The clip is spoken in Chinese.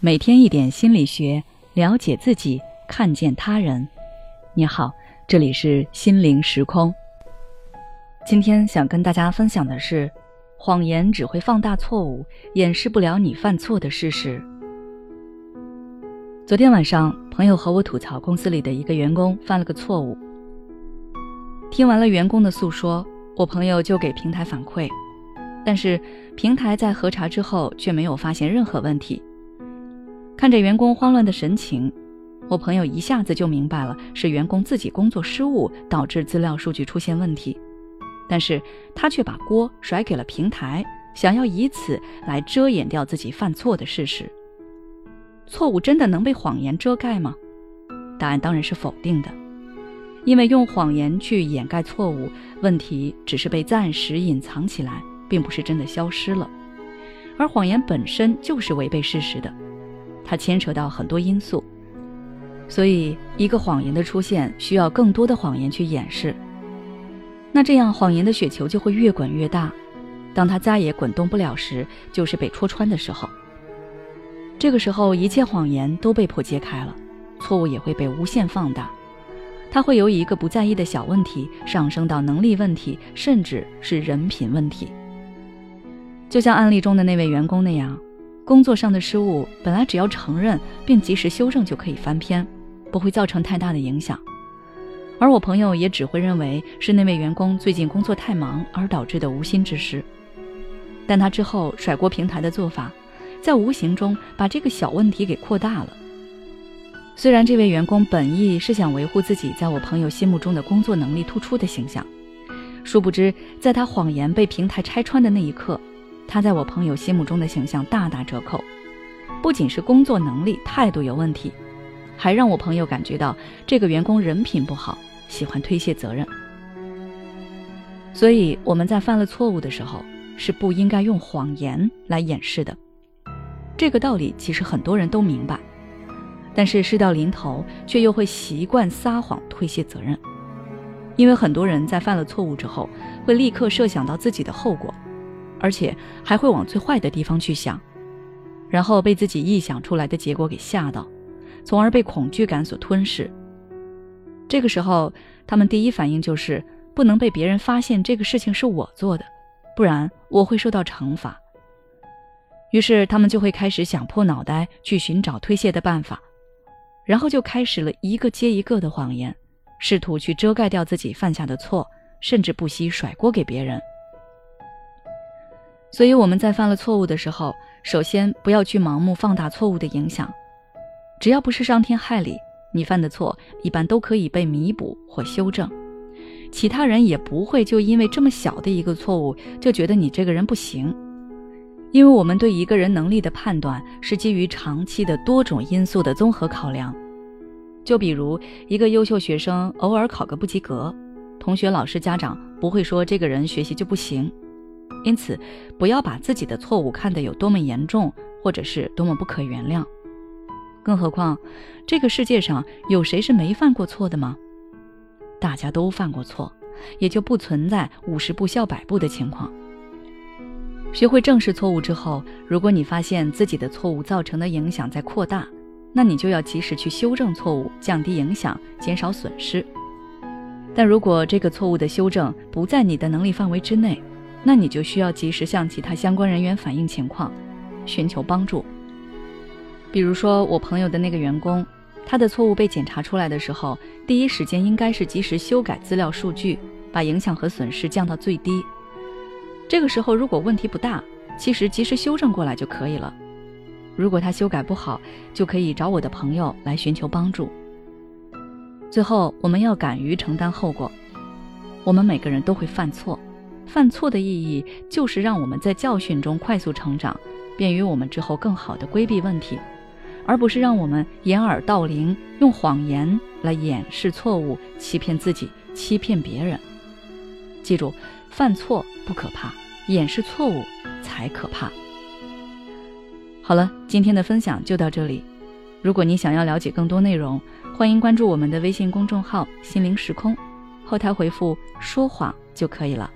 每天一点心理学，了解自己，看见他人。你好，这里是心灵时空。今天想跟大家分享的是，谎言只会放大错误，掩饰不了你犯错的事实。昨天晚上，朋友和我吐槽公司里的一个员工犯了个错误。听完了员工的诉说，我朋友就给平台反馈，但是平台在核查之后却没有发现任何问题。看着员工慌乱的神情，我朋友一下子就明白了是员工自己工作失误导致资料数据出现问题，但是他却把锅甩给了平台，想要以此来遮掩掉自己犯错的事实。错误真的能被谎言遮盖吗？答案当然是否定的，因为用谎言去掩盖错误，问题只是被暂时隐藏起来，并不是真的消失了，而谎言本身就是违背事实的。它牵扯到很多因素，所以一个谎言的出现需要更多的谎言去掩饰。那这样谎言的雪球就会越滚越大，当它再也滚动不了时，就是被戳穿的时候。这个时候，一切谎言都被迫揭开了，错误也会被无限放大。它会由一个不在意的小问题上升到能力问题，甚至是人品问题。就像案例中的那位员工那样。工作上的失误本来只要承认并及时修正就可以翻篇，不会造成太大的影响。而我朋友也只会认为是那位员工最近工作太忙而导致的无心之失。但他之后甩锅平台的做法，在无形中把这个小问题给扩大了。虽然这位员工本意是想维护自己在我朋友心目中的工作能力突出的形象，殊不知在他谎言被平台拆穿的那一刻。他在我朋友心目中的形象大打折扣，不仅是工作能力、态度有问题，还让我朋友感觉到这个员工人品不好，喜欢推卸责任。所以我们在犯了错误的时候，是不应该用谎言来掩饰的。这个道理其实很多人都明白，但是事到临头却又会习惯撒谎推卸责任，因为很多人在犯了错误之后，会立刻设想到自己的后果。而且还会往最坏的地方去想，然后被自己臆想出来的结果给吓到，从而被恐惧感所吞噬。这个时候，他们第一反应就是不能被别人发现这个事情是我做的，不然我会受到惩罚。于是他们就会开始想破脑袋去寻找推卸的办法，然后就开始了一个接一个的谎言，试图去遮盖掉自己犯下的错，甚至不惜甩锅给别人。所以我们在犯了错误的时候，首先不要去盲目放大错误的影响。只要不是伤天害理，你犯的错一般都可以被弥补或修正。其他人也不会就因为这么小的一个错误就觉得你这个人不行。因为我们对一个人能力的判断是基于长期的多种因素的综合考量。就比如一个优秀学生偶尔考个不及格，同学、老师、家长不会说这个人学习就不行。因此，不要把自己的错误看得有多么严重，或者是多么不可原谅。更何况，这个世界上有谁是没犯过错的吗？大家都犯过错，也就不存在五十步笑百步的情况。学会正视错误之后，如果你发现自己的错误造成的影响在扩大，那你就要及时去修正错误，降低影响，减少损失。但如果这个错误的修正不在你的能力范围之内，那你就需要及时向其他相关人员反映情况，寻求帮助。比如说，我朋友的那个员工，他的错误被检查出来的时候，第一时间应该是及时修改资料数据，把影响和损失降到最低。这个时候，如果问题不大，其实及时修正过来就可以了。如果他修改不好，就可以找我的朋友来寻求帮助。最后，我们要敢于承担后果。我们每个人都会犯错。犯错的意义就是让我们在教训中快速成长，便于我们之后更好的规避问题，而不是让我们掩耳盗铃，用谎言来掩饰错误，欺骗自己，欺骗别人。记住，犯错不可怕，掩饰错误才可怕。好了，今天的分享就到这里。如果你想要了解更多内容，欢迎关注我们的微信公众号“心灵时空”，后台回复“说谎”就可以了。